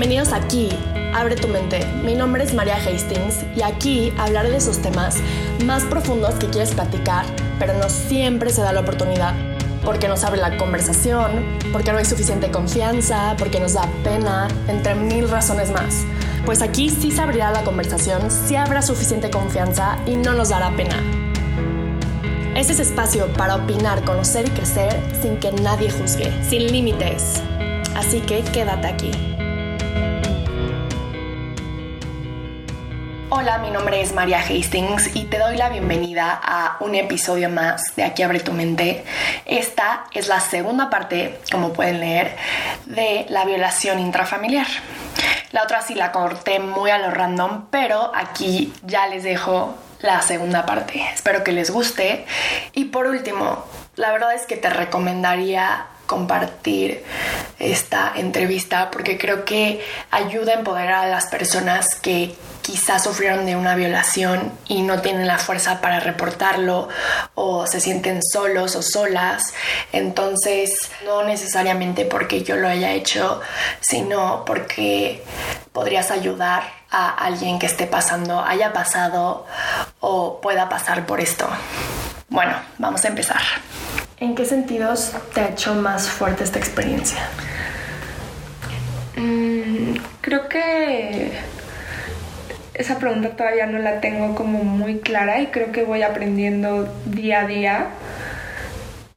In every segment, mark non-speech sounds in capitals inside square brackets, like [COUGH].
Bienvenidos aquí, Abre tu mente. Mi nombre es María Hastings y aquí hablaré de esos temas más profundos que quieres platicar, pero no siempre se da la oportunidad. Porque nos abre la conversación, porque no hay suficiente confianza, porque nos da pena, entre mil razones más. Pues aquí sí se abrirá la conversación, sí habrá suficiente confianza y no nos dará pena. Este es espacio para opinar, conocer y crecer sin que nadie juzgue, sin límites. Así que quédate aquí. Hola, mi nombre es María Hastings y te doy la bienvenida a un episodio más de Aquí abre tu mente. Esta es la segunda parte, como pueden leer, de la violación intrafamiliar. La otra sí la corté muy a lo random, pero aquí ya les dejo la segunda parte. Espero que les guste. Y por último, la verdad es que te recomendaría compartir esta entrevista porque creo que ayuda a empoderar a las personas que quizás sufrieron de una violación y no tienen la fuerza para reportarlo o se sienten solos o solas. Entonces, no necesariamente porque yo lo haya hecho, sino porque podrías ayudar a alguien que esté pasando, haya pasado o pueda pasar por esto. Bueno, vamos a empezar. ¿En qué sentidos te ha hecho más fuerte esta experiencia? Mm, creo que esa pregunta todavía no la tengo como muy clara y creo que voy aprendiendo día a día,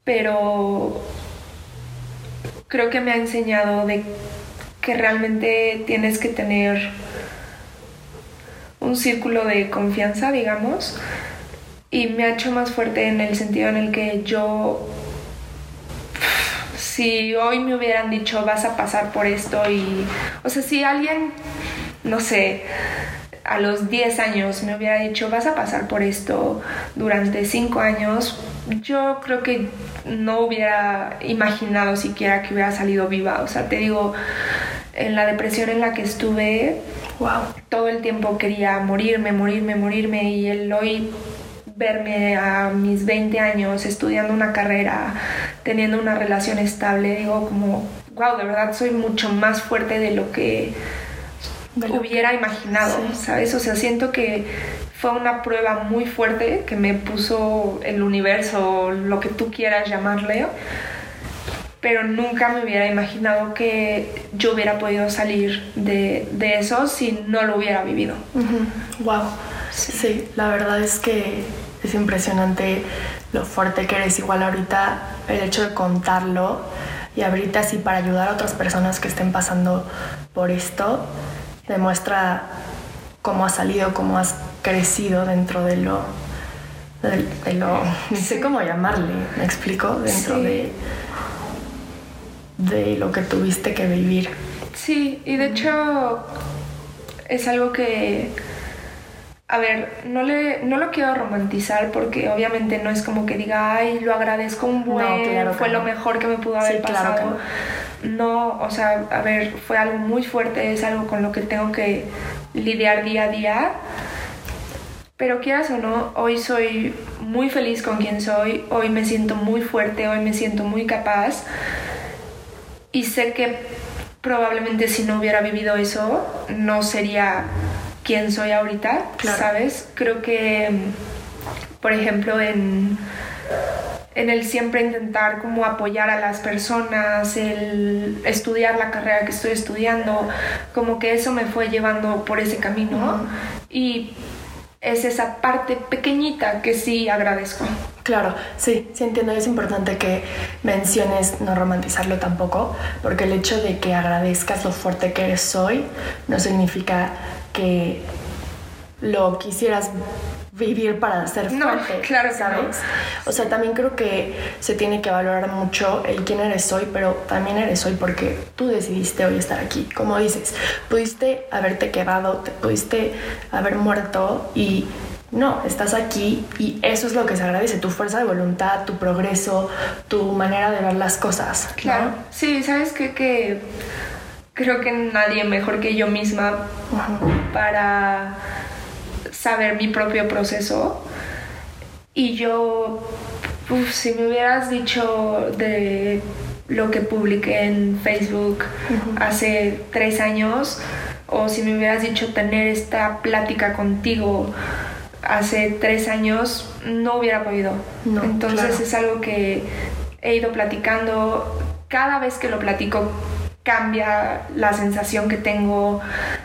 pero creo que me ha enseñado de que realmente tienes que tener un círculo de confianza, digamos, y me ha hecho más fuerte en el sentido en el que yo si hoy me hubieran dicho vas a pasar por esto y o sea si alguien no sé a los 10 años me hubiera dicho vas a pasar por esto durante 5 años yo creo que no hubiera imaginado siquiera que hubiera salido viva o sea te digo en la depresión en la que estuve wow. todo el tiempo quería morirme morirme morirme y el hoy verme a mis 20 años estudiando una carrera, teniendo una relación estable, digo como, wow, de verdad soy mucho más fuerte de lo que hubiera imaginado, ¿sabes? O sea, siento que fue una prueba muy fuerte que me puso el universo, lo que tú quieras llamarle, pero nunca me hubiera imaginado que yo hubiera podido salir de, de eso si no lo hubiera vivido. Wow. sí, la verdad es que es impresionante lo fuerte que eres. Igual ahorita el hecho de contarlo y ahorita así para ayudar a otras personas que estén pasando por esto, demuestra cómo has salido, cómo has crecido dentro de lo, de, lo, no sé cómo llamarle, me explico, dentro de, de lo que tuviste que vivir. Sí, y de hecho es algo que a ver, no, le, no lo quiero romantizar porque obviamente no es como que diga, ay, lo agradezco un buen, fue lo mejor que me pudo haber pasado. no, o sea, a ver, fue algo muy fuerte, es algo con lo que tengo que lidiar día a día. Pero quieras o no, hoy soy muy feliz con quien soy, hoy me siento muy fuerte, hoy me siento muy capaz. Y sé que probablemente si no hubiera vivido eso, no sería quién soy ahorita, ¿sabes? Creo que, por ejemplo, en, en el siempre intentar como apoyar a las personas, el estudiar la carrera que estoy estudiando, como que eso me fue llevando por ese camino y es esa parte pequeñita que sí agradezco. Claro, sí, sí entiendo. Es importante que menciones no romantizarlo tampoco, porque el hecho de que agradezcas lo fuerte que eres hoy no significa que lo quisieras vivir para ser fuerte, claro ¿sabes? O sea, también creo que se tiene que valorar mucho el quién eres hoy, pero también eres hoy porque tú decidiste hoy estar aquí. Como dices, pudiste haberte quedado, te pudiste haber muerto y no, estás aquí y eso es lo que se agradece, tu fuerza de voluntad, tu progreso, tu manera de ver las cosas. Claro, sí, sabes qué? que creo que nadie mejor que yo misma para saber mi propio proceso. Y yo, si me hubieras dicho de lo que publiqué en Facebook hace tres años o si me hubieras dicho tener esta plática contigo hace tres años, no hubiera podido. Entonces es algo que he ido platicando. Cada vez que lo platico cambia la sensación que tengo.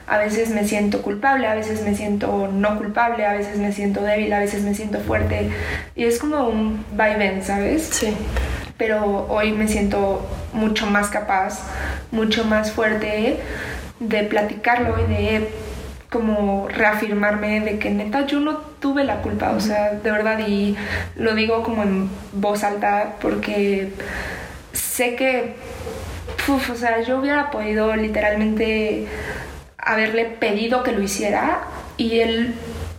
A veces me siento culpable, a veces me siento no culpable, a veces me siento débil, a veces me siento fuerte. Y es como un vaivén, ¿sabes? Sí. Pero hoy me siento mucho más capaz, mucho más fuerte de platicarlo y de como reafirmarme de que neta yo no tuve la culpa, o sea, de verdad, y lo digo como en voz alta porque sé que, o sea, yo hubiera podido literalmente haberle pedido que lo hiciera y él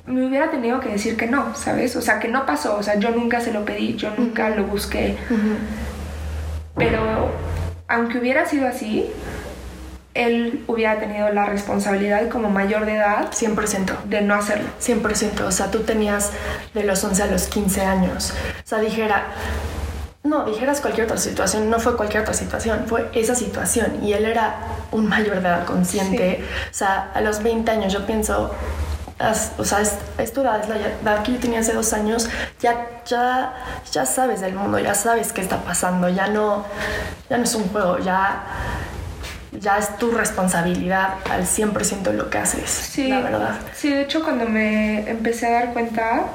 me hubiera tenido que decir que no, ¿sabes? O sea, que no pasó, o sea, yo nunca se lo pedí, yo nunca lo busqué. Pero aunque hubiera sido así, él hubiera tenido la responsabilidad como mayor de edad 100% de no hacerlo. 100%, o sea, tú tenías de los 11 a los 15 años. O sea, dijera, no, dijeras cualquier otra situación, no fue cualquier otra situación, fue esa situación. Y él era un mayor de edad consciente. O sea, a los 20 años yo pienso, o sea, es, es, tu edad, es la edad que yo tenía hace dos años, ya, ya, ya sabes del mundo, ya sabes qué está pasando, ya no, ya no es un juego, ya ya es tu responsabilidad al 100% lo que haces, sí, la verdad. Sí, de hecho cuando me empecé a dar cuenta,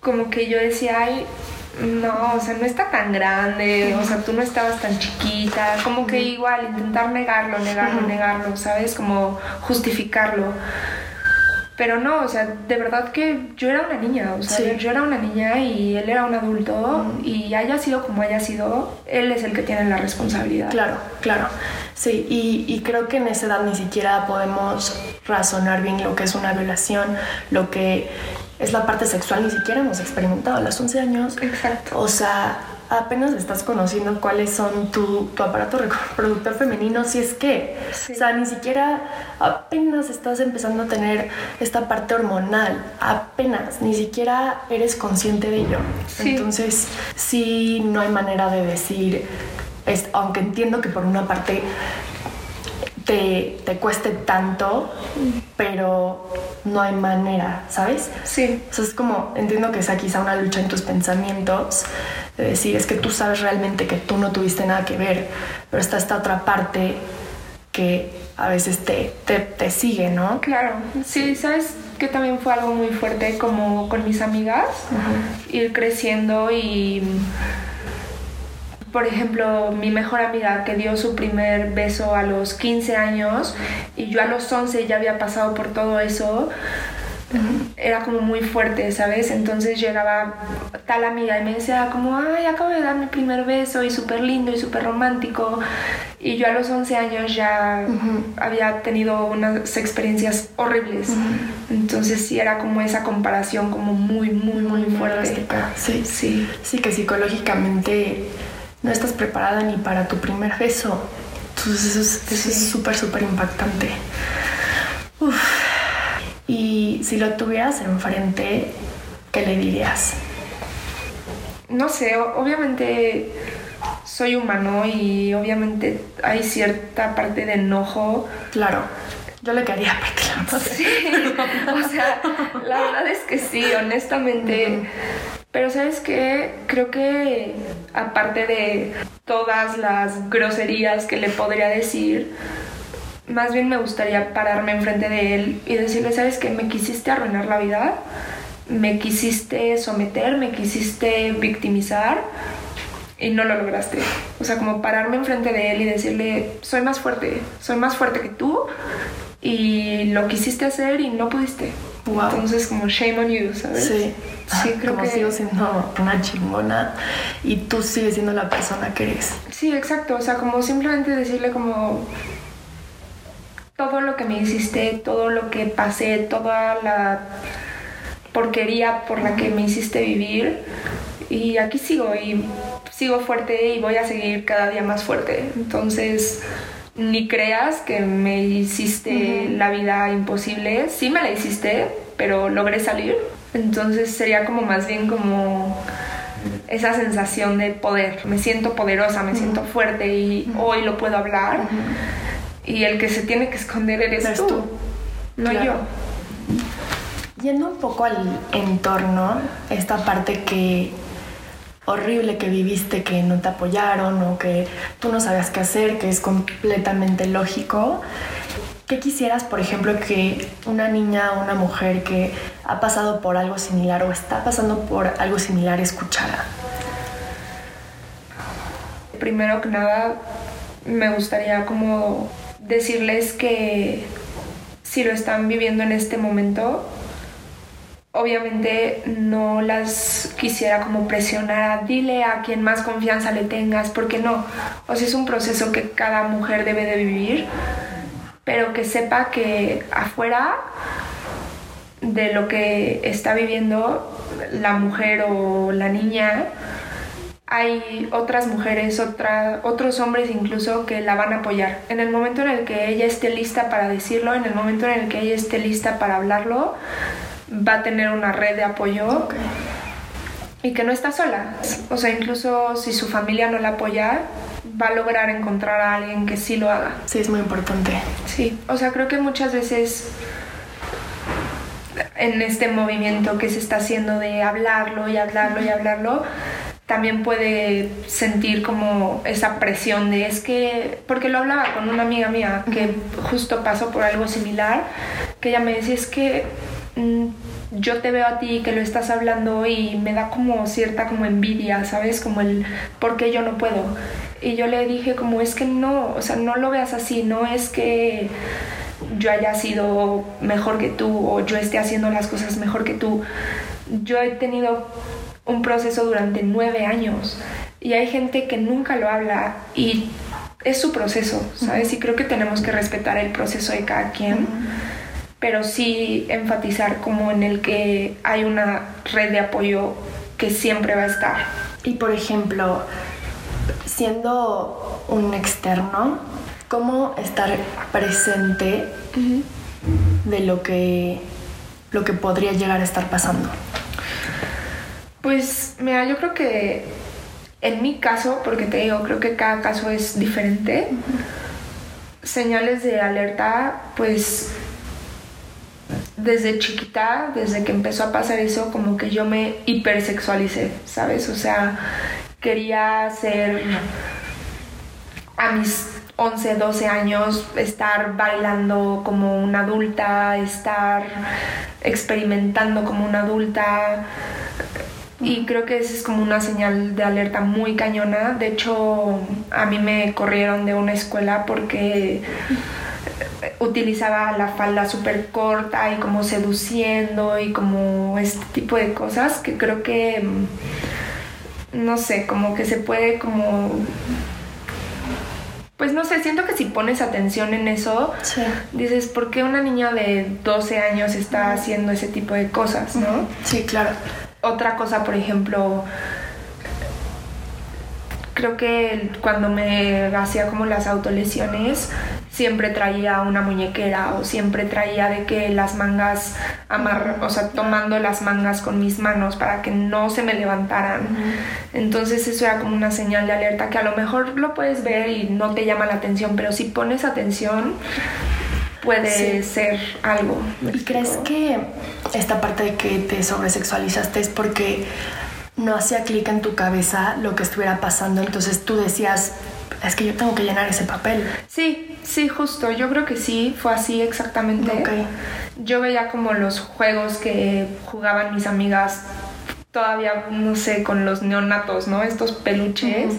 como que yo decía, ay, no, o sea, no está tan grande, o sea, tú no estabas tan chiquita, como que igual intentar negarlo, negarlo, negarlo, ¿sabes? Como justificarlo. Pero no, o sea, de verdad que yo era una niña, o sea, yo era una niña y él era un adulto y haya sido como haya sido, él es el que tiene la responsabilidad. Claro, claro. Sí, y, y creo que en esa edad ni siquiera podemos razonar bien lo que es una violación, lo que es la parte sexual, ni siquiera hemos experimentado a los 11 años. Exacto. O sea, apenas estás conociendo cuáles son tu, tu aparato reproductor femenino, si es que, o sea, ni siquiera apenas estás empezando a tener esta parte hormonal, apenas, ni siquiera eres consciente de ello. Entonces, sí, no hay manera de decir, es, aunque entiendo que por una parte te, te, cueste tanto, pero no hay manera, ¿sabes? Sí. O sea, es como, entiendo que sea quizá una lucha en tus pensamientos, de decir, es que tú sabes realmente que tú no tuviste nada que ver, pero está esta otra parte que a veces te, te, sigue, ¿no? Claro, sí, sabes que también fue algo muy fuerte como con mis amigas, ir creciendo y, por ejemplo, mi mejor amiga que dio su primer beso a los 15 años y yo a los 11 ya había pasado por todo eso, era como muy fuerte, ¿sabes? Entonces llegaba tal amiga y me decía como, ay, acabo de dar mi primer beso y súper lindo y súper romántico. Y yo a los 11 años ya había tenido unas experiencias horribles. Entonces sí era como esa comparación como muy, muy, muy, fuerte. Sí. sí. Sí, que psicológicamente no estás preparada ni para tu primer beso. Entonces eso es súper, súper impactante. Uf. Y si lo tuvieras enfrente, ¿qué le dirías? No sé, obviamente soy humano y obviamente hay cierta parte de enojo. Claro. Yo le quería parte la Sí, o sea, la verdad es que sí, honestamente. Pero sabes qué, creo que aparte de todas las groserías que le podría decir, más bien me gustaría pararme enfrente de él y decirle, ¿sabes qué? Me quisiste arruinar la vida, me quisiste someter, me quisiste victimizar y no lo lograste. O sea, como pararme enfrente de él y decirle, soy más fuerte, soy más fuerte que tú y lo quisiste hacer y no pudiste. Entonces, como shame on you, ¿sabes? Sí. Sí, creo como que. sigo siendo una chingona y tú sigues siendo la persona que eres. Sí, exacto. O sea, como simplemente decirle, como todo lo que me hiciste, todo lo que pasé, toda la porquería por la que me hiciste vivir. Y aquí sigo y sigo fuerte y voy a seguir cada día más fuerte. Entonces, ni creas que me hiciste la vida imposible. Sí me la hiciste, pero logré salir. Entonces sería como más bien como esa sensación de poder. Me siento poderosa, me siento fuerte y hoy lo puedo hablar. Y el que se tiene que esconder eres, tú, no yo. Yendo un poco al entorno, esta parte que horrible que viviste, que no te apoyaron o que tú no sabías qué hacer, que es completamente lógico. ¿Qué quisieras, por ejemplo, que una niña o una mujer que ha pasado por algo similar o está pasando por algo similar escuchara? Primero que nada, me gustaría como decirles que si lo están viviendo en este momento, obviamente no las quisiera como presionar dile a quien más confianza le tengas, porque no, o sea, es un proceso que cada mujer debe de vivir, pero que sepa que afuera de lo que está viviendo la mujer o la niña, hay otras mujeres, otra, otros hombres incluso que la van a apoyar. En el momento en el que ella esté lista para decirlo, en el momento en el que ella esté lista para hablarlo, va a tener una red de apoyo y que no está sola. O sea, incluso si su familia no la apoya, va a lograr encontrar a alguien que sí lo haga. Sí, es muy importante. Sí, o sea, creo que muchas veces en este movimiento que se está haciendo de hablarlo y hablarlo y hablarlo, también puede sentir como esa presión de es que, porque lo hablaba con una amiga mía que justo pasó por algo similar, que ella me decía es que Mm, yo te veo a ti que lo estás hablando y me da como cierta como envidia, ¿sabes? Como el por qué yo no puedo. Y yo le dije como es que no, o sea, no lo veas así, no es que yo haya sido mejor que tú o yo esté haciendo las cosas mejor que tú. Yo he tenido un proceso durante nueve años y hay gente que nunca lo habla y es su proceso, ¿sabes? Y creo que tenemos que respetar el proceso de cada quien pero sí enfatizar como en el que hay una red de apoyo que siempre va a estar. Y por ejemplo, siendo un externo, ¿cómo estar presente de lo que, lo que podría llegar a estar pasando? Pues mira, yo creo que en mi caso, porque te digo, creo que cada caso es diferente, señales de alerta, pues desde chiquita, desde que empezó a pasar eso, como que yo me hipersexualicé, ¿sabes? O sea, quería ser a mis 11, 12 años, estar bailando como una adulta, estar experimentando como una adulta. Y creo que esa es como una señal de alerta muy cañona. De hecho, a mí me corrieron de una escuela porque utilizaba la falda súper corta y como seduciendo y como este tipo de cosas que creo que, mm, no sé, como que se puede como... Pues no sé, siento que si pones atención en eso, dices, ¿por qué una niña de 12 años está haciendo ese tipo de cosas, no? Sí, claro. Otra cosa, por ejemplo, creo que cuando me hacía como las autolesiones, siempre traía una muñequera o siempre traía de que las mangas amar, o sea, tomando las mangas con mis manos para que no se me levantaran. Entonces eso era como una señal de alerta que a lo mejor lo puedes ver y no te llama la atención, pero si pones atención puede ser algo. ¿Y crees que esta parte de que te sobresexualizaste es porque no hacía clic en tu cabeza lo que estuviera pasando, entonces tú decías, es que yo tengo que llenar ese papel. Sí, sí, justo, yo creo que sí, fue así exactamente. Yo veía como los juegos que jugaban mis amigas todavía, no sé, con los neonatos, ¿no? Estos peluches.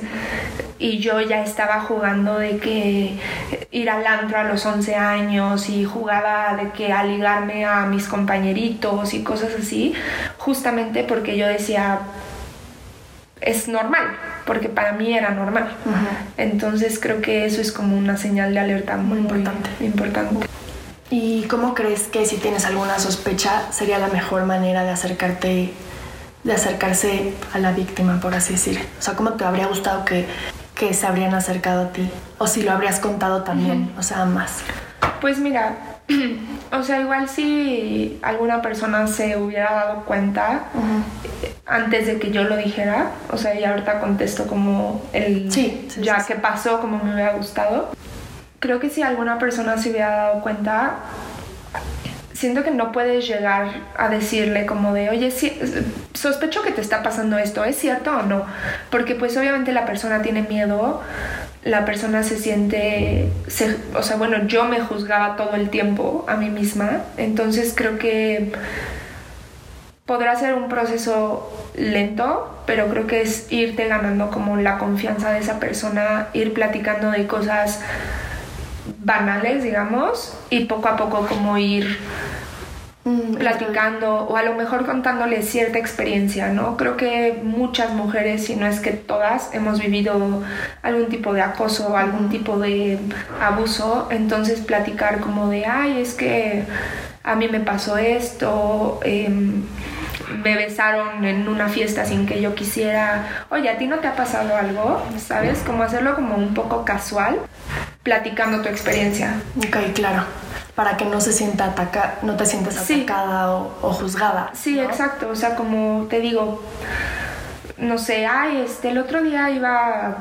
Y yo ya estaba jugando de que ir al antro a los 11 años y jugaba de que a ligarme a mis compañeritos y cosas así, justamente porque yo decía, es normal, porque para mí era normal. Entonces creo que eso es como una señal de alerta muy, importante. importante. ¿Y cómo crees que si tienes alguna sospecha sería la mejor manera de acercarte, de acercarse a la víctima, por así decir? O sea, ¿cómo te habría gustado que, que se habrían acercado a ti? O si lo habrías contado también, o sea, más. Pues mira, [CLEARS THROAT] o sea, igual si alguna persona se hubiera dado cuenta, antes de que yo lo dijera. O sea, y ahorita contesto como el Sí, sí, ya sí, que pasó, como me hubiera gustado. Creo que si alguna persona se hubiera dado cuenta, siento que no puedes llegar a decirle como de, oye, sí, sospecho que te está pasando esto, ¿es cierto o no? Porque pues obviamente la persona tiene miedo, la persona se siente, o sea, bueno, yo me juzgaba todo el tiempo a mí misma, entonces creo que podrá ser un proceso lento, pero creo que es irte ganando como la confianza de esa persona, ir platicando de cosas banales, digamos, y poco a poco como ir Mm, platicando o a lo mejor contándole cierta experiencia, ¿no? Creo que muchas mujeres, si no es que todas, hemos vivido algún tipo de acoso, algún tipo de abuso, entonces platicar como de, ay, es que a mí me pasó esto, em, me besaron en una fiesta sin que yo quisiera, oye, ¿a ti no te ha pasado algo? ¿Sabes? Como hacerlo como un poco casual, platicando tu experiencia. Ok, claro. Para que no se sienta ataca no te sientas Sí. atacada o, o juzgada. Sí, ¿no? exacto. O sea, como te digo, no sé, ay, este, el otro día iba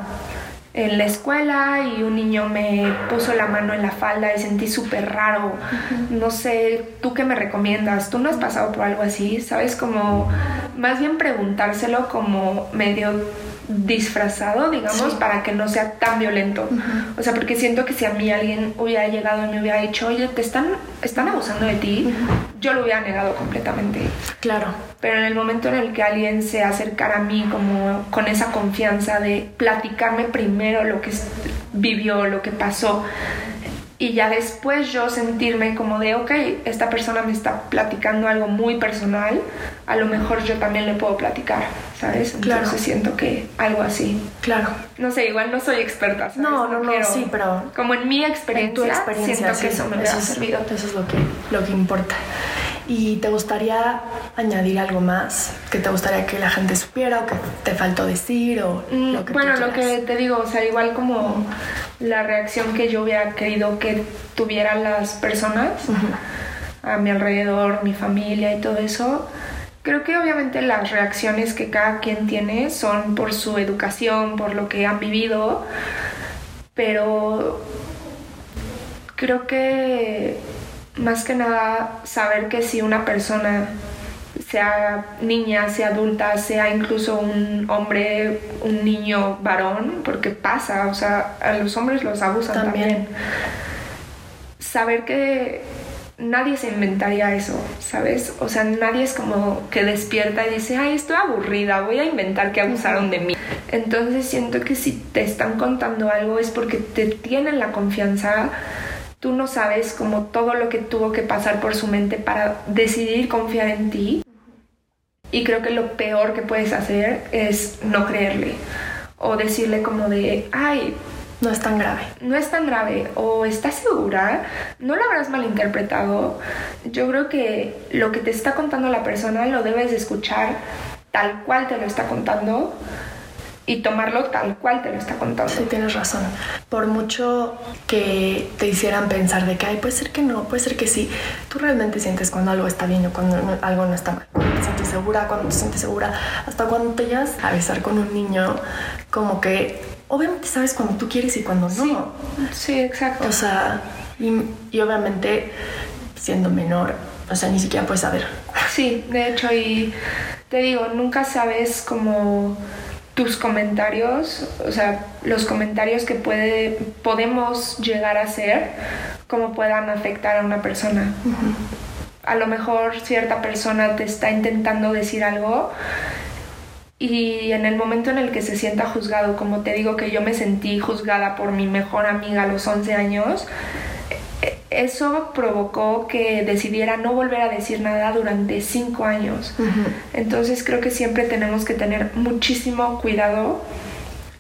en la escuela y un niño me puso la mano en la falda y sentí súper raro. No sé, ¿tú qué me recomiendas? ¿Tú no has pasado por algo así? ¿Sabes? Como más bien preguntárselo como medio disfrazado, digamos, Sí. para que no sea tan violento. O sea, porque siento que si a mí alguien hubiera llegado y me hubiera dicho, oye, te están, están abusando de ti, yo lo hubiera negado completamente. Claro. Pero en el momento en el que alguien se acercara a mí como con esa confianza de platicarme primero lo que vivió, lo que pasó, y ya después yo sentirme como de, ok, esta persona me está platicando algo muy personal, a lo mejor yo también le puedo platicar, ¿sabes? Entonces Claro. siento que algo así. Claro. No sé, igual no soy experta, ¿sabes? No, no, no, quiero- sí, pero Como en mi experiencia, En tu experiencia, siento que eso me hubiera es, servido. eso es lo que, lo que importa. ¿Y te gustaría añadir algo más que te gustaría que la gente supiera o que te faltó decir o Mm, lo que tú bueno, lo que te digo, o sea, igual como la reacción que yo hubiera querido que tuvieran las personas a mi alrededor, mi familia y todo eso, creo que obviamente las reacciones que cada quien tiene son por su educación, por lo que han vivido, pero creo que más que nada saber que si una persona sea niña, sea adulta, sea incluso un hombre, un niño varón, porque pasa, o sea, a los hombres los abusan También. también. Saber que nadie se inventaría eso, ¿sabes? O sea, nadie es como que despierta y dice, ay, estoy aburrida, voy a inventar que abusaron de mí. Entonces siento que si te están contando algo es porque te tienen la confianza. Tú no sabes como todo lo que tuvo que pasar por su mente para decidir confiar en ti. Y creo que lo peor que puedes hacer es no creerle. O decirle como de, ay, No es tan grave. no es tan grave o estás segura, no lo habrás malinterpretado. Yo creo que lo que te está contando la persona lo debes de escuchar tal cual te lo está contando y tomarlo tal cual te lo está contando. Sí, tienes razón. Por mucho que te hicieran pensar de que, ay, puede ser que no, puede ser que sí, tú realmente sientes cuando algo está bien o cuando no- algo no está mal. Cuando te sientes segura, cuando te sientes segura, hasta cuando te llegas a besar con un niño, como que obviamente sabes cuando tú quieres y cuando no. Sí, exacto. O sea, y, y obviamente siendo menor, o sea, ni siquiera puedes saber. Sí, de hecho, y te digo, nunca sabes como tus comentarios, o sea, los comentarios que puede, podemos llegar a hacer, cómo puedan afectar a una persona. A lo mejor cierta persona te está intentando decir algo y en el momento en el que se sienta juzgado, como te digo que yo me sentí juzgada por mi mejor amiga a los 11 años, eso provocó que decidiera no volver a decir nada durante 5 años. Entonces creo que siempre tenemos que tener muchísimo cuidado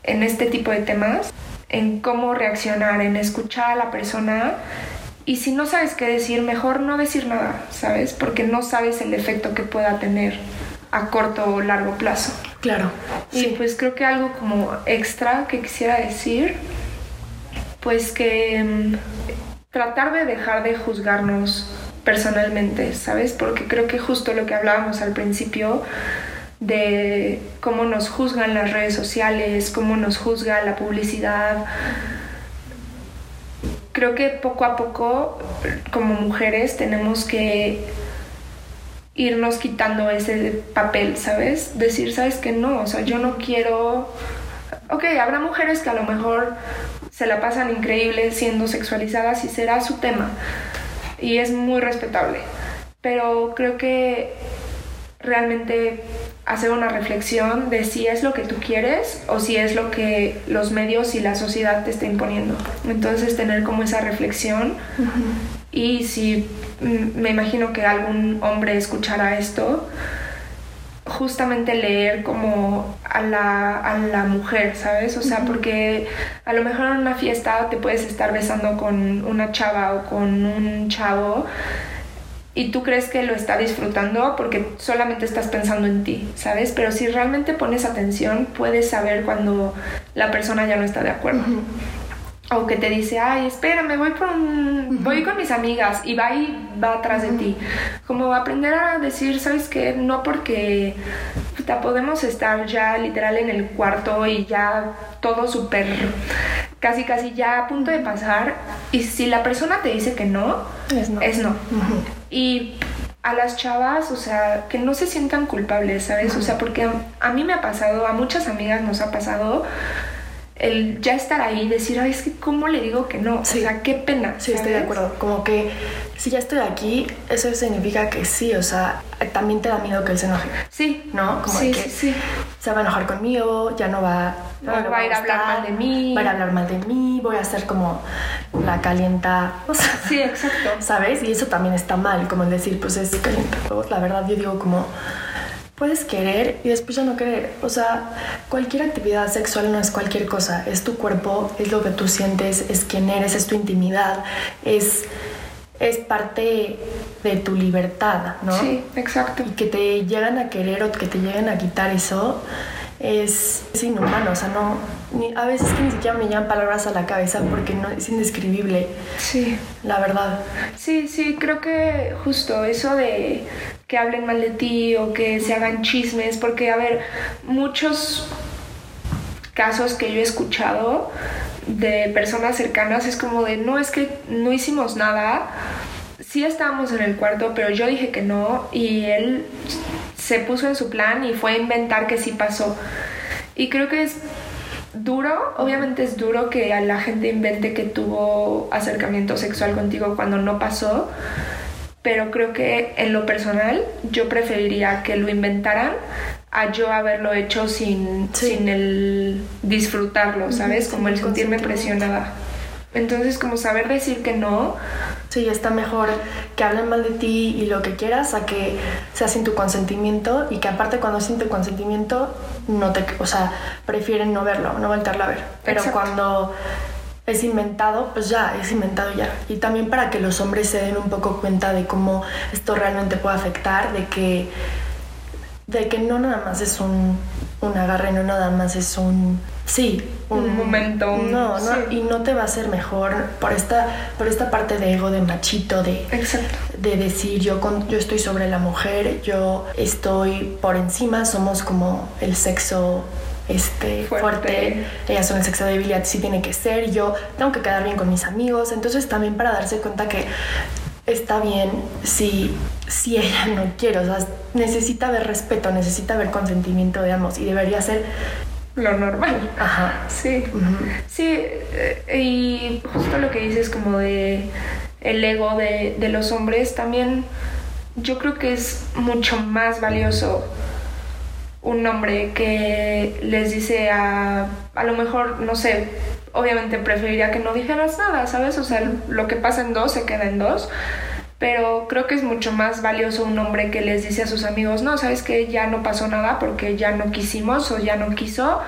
en este tipo de temas, en cómo reaccionar, en escuchar a la persona. Y si no sabes qué decir, mejor no decir nada, ¿sabes? Porque no sabes el efecto que pueda tener a corto o largo plazo. Claro. Y pues creo que algo como extra que quisiera decir, pues que mm, tratar de dejar de juzgarnos personalmente, ¿sabes? Porque creo que justo lo que hablábamos al principio, de cómo nos juzgan las redes sociales, cómo nos juzga la publicidad. Creo que poco a poco, como mujeres, tenemos que irnos quitando ese papel, ¿sabes? Decir, ¿sabes que No, o sea, yo no quiero... Ok, habrá mujeres que a lo mejor se la pasan increíble siendo sexualizadas y será su tema. Y es muy respetable. Pero creo que realmente hacer una reflexión de si es lo que tú quieres o si es lo que los medios y la sociedad te está imponiendo. Entonces tener como esa reflexión y si mm, me imagino que algún hombre escuchará esto, justamente leer como a la, a la mujer, ¿sabes? O sea, porque a lo mejor en una fiesta te puedes estar besando con una chava o con un chavo y tú crees que lo está disfrutando porque solamente estás pensando en ti, ¿sabes? Pero si realmente pones atención, puedes saber cuando la persona ya no está de acuerdo. O que te dice, ay, espérame, voy, por voy con mis amigas y va y va atrás de ti. Como aprender a decir, ¿sabes qué? No porque podemos estar ya literal en el cuarto y ya todo súper, casi casi ya a punto de pasar. Y si la persona te dice que no, es no. Es no. Y a las chavas, o sea, que no se sientan culpables, ¿sabes? O sea, porque a, mí me ha pasado, a muchas amigas nos ha pasado el ya estar ahí, decir, ay, es que cómo le digo que no, o sea, qué pena. Sí, estoy de acuerdo. Como que si ya estoy aquí, eso significa que sí, o sea, también te da miedo que él se enoje. Sí. ¿No? Como que sí. se va a enojar conmigo, ya no va, no, va, a ir a hablar mal de mí. Va a ir a hablar mal de mí, voy a ser como la calienta. O sea, [LAUGHS] sí, exacto. ¿Sabes? Y eso también está mal, como el decir, pues es calienta. La verdad, yo digo como puedes querer y después ya no querer. O sea, cualquier actividad sexual no es cualquier cosa. Es tu cuerpo, es lo que tú sientes, es quién eres, es tu intimidad, es, es parte de tu libertad, ¿no? Sí, exacto. Y que te llegan a querer o que te lleguen a quitar eso es, es inhumano. O sea, no. a veces que ni siquiera me llegan palabras a la cabeza porque no es indescribible. Sí. La verdad. Sí, sí, creo que justo eso de que hablen mal de ti o que se hagan chismes, porque, a ver, muchos casos que yo he escuchado de personas cercanas es como de, no, es que no hicimos nada, sí estábamos en el cuarto, pero yo dije que no y él se puso en su plan y fue a inventar que sí pasó. Y creo que es duro, obviamente es duro que la gente invente que tuvo acercamiento sexual contigo cuando no pasó, pero creo que en lo personal yo preferiría que lo inventaran a yo haberlo hecho sin, sin el disfrutarlo, ¿sabes? como el sentirme presionada. Entonces, como saber decir que no. Sí, está mejor que hablen mal de ti y lo que quieras a que sea sin tu consentimiento y que aparte cuando es sin tu consentimiento, no te, o sea, prefieren no verlo, no volverlo a ver. Pero cuando es inventado, pues ya, es inventado ya. Y también para que los hombres se den un poco cuenta de cómo esto realmente puede afectar, de que, de que no nada más es un, un agarre, no nada más es un, sí, un, momento. No, no, y no te va a hacer mejor por esta, por esta parte de ego, de machito, de, de decir yo, con, yo estoy sobre la mujer, yo estoy por encima, somos como el sexo este, fuerte. ellas son el sexo débil y sí tiene que ser, yo tengo que quedar bien con mis amigos, entonces también para darse cuenta que está bien si, si ella no quiere, o sea, necesita haber respeto, necesita haber consentimiento de ambos y debería ser lo normal. Ajá. Sí. Sí, eh, y justo lo que dices como de el ego de, de los hombres también yo creo que es mucho más valioso un hombre que les dice a, a lo mejor, no sé, obviamente preferiría que no dijeras nada, ¿sabes? O sea, lo que pasa en dos se queda en dos. Pero creo que es mucho más valioso un hombre que les dice a sus amigos, no, sabes que ya no pasó nada porque ya no quisimos o ya no quiso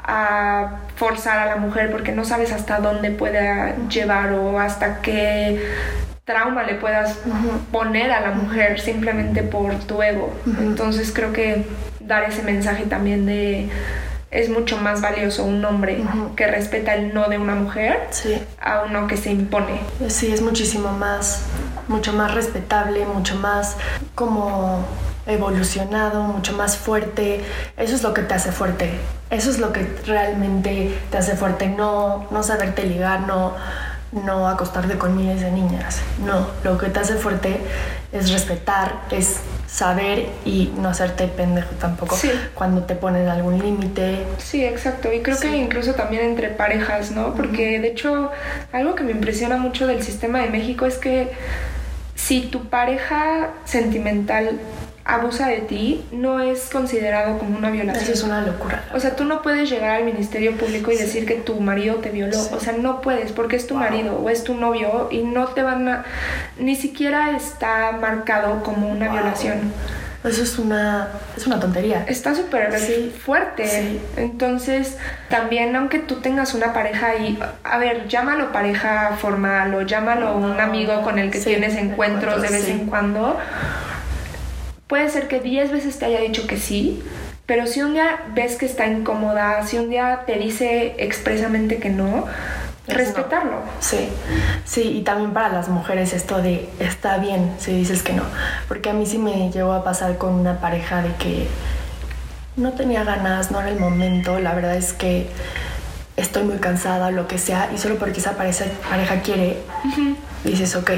a forzar a la mujer porque no sabes hasta dónde puede llevar o hasta qué trauma le puedas poner a la mujer simplemente por tu ego. Entonces creo que dar ese mensaje también de es mucho más valioso un hombre que respeta el no de una mujer a uno que se impone. Sí, es muchísimo más, mucho más respetable, mucho más como evolucionado, mucho más fuerte. Eso es lo que te hace fuerte. Eso es lo que realmente te hace fuerte. No, no saberte ligar, no, no acostarte con miles de niñas. No, lo que te hace fuerte es respetar, es saber y no hacerte pendejo tampoco Sí. cuando te ponen algún límite. Sí, exacto. Y creo Sí. que incluso también entre parejas, ¿no? Porque de hecho, algo que me impresiona mucho del sistema de México es que si tu pareja sentimental abusa de ti, no es considerado como una violación. Eso es una locura. O sea, tú no puedes llegar al Ministerio Público y Sí. decir que tu marido te violó. Sí. O sea, no puedes porque es tu Wow. marido o es tu novio y no te van a... Ni siquiera está marcado como una Wow. violación. Eso es una, es una tontería. Está súper Sí. fuerte. Sí. Entonces, también aunque tú tengas una pareja y, a ver, llámalo pareja formal o llámalo un amigo con el que Sí, tienes encuentros de vez en cuando, puede ser que 10 veces te haya dicho que sí, pero si un día ves que está incómoda, si un día te dice expresamente que no, Es respetarlo. Sí, sí, y también para las mujeres esto de está bien si dices que no, porque a mí sí me llegó a pasar con una pareja de que no tenía ganas, no era el momento, la verdad es que estoy muy cansada, lo que sea, y solo porque esa pareja, pareja quiere, dices, ok,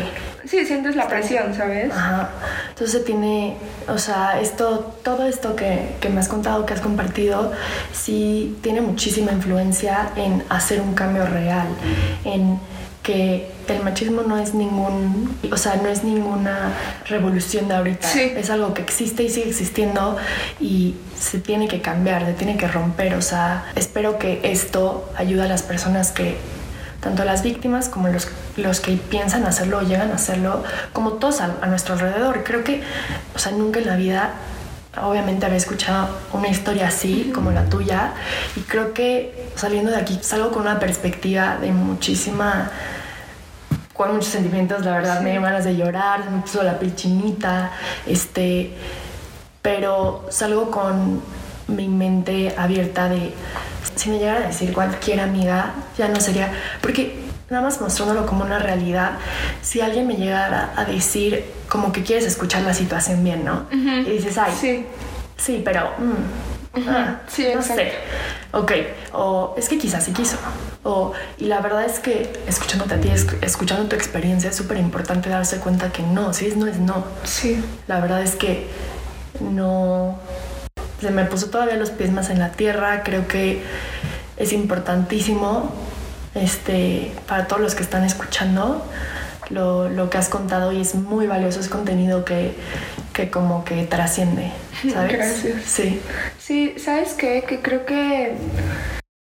Sí, sientes la presión, ¿sabes? Ajá. Entonces tiene, o sea, esto, todo esto que, que me has contado, que has compartido, sí tiene muchísima influencia en hacer un cambio real, en que el machismo no es ningún, o sea, no es ninguna revolución de ahorita. Sí. Es algo que existe y sigue existiendo y se tiene que cambiar, se tiene que romper. O sea, espero que esto ayude a las personas que tanto las víctimas como los, los que piensan hacerlo o llegan a hacerlo, como todos a, a nuestro alrededor. Creo que, o sea, nunca en la vida, obviamente había escuchado una historia así como la tuya, y creo que saliendo de aquí salgo con una perspectiva de muchísima con muchos sentimientos, la verdad, Sí. me dio ganas de llorar, me puso la piel chinita, este, pero salgo con mi mente abierta de si me llegara a decir cualquier amiga, ya no sería, porque nada más mostrándolo como una realidad, si alguien me llegara a decir como que quieres escuchar la situación bien, ¿no? Y dices, ay, sí, Sí. pero... mm, Ujú, ah, sí, no exacto. sé. Ok, o es que quizás sí quiso. O, y la verdad es que escuchándote a ti, esc- escuchando tu experiencia, es súper importante darse cuenta que no, si es no, es no. Sí. La verdad es que no. Se me puso todavía los pies más en la tierra. Creo que es importantísimo este, para todos los que están escuchando lo, lo que has contado y es muy valioso. Es contenido que, que como que trasciende, ¿sabes? Gracias. Sí. Sí, ¿sabes qué? Que creo que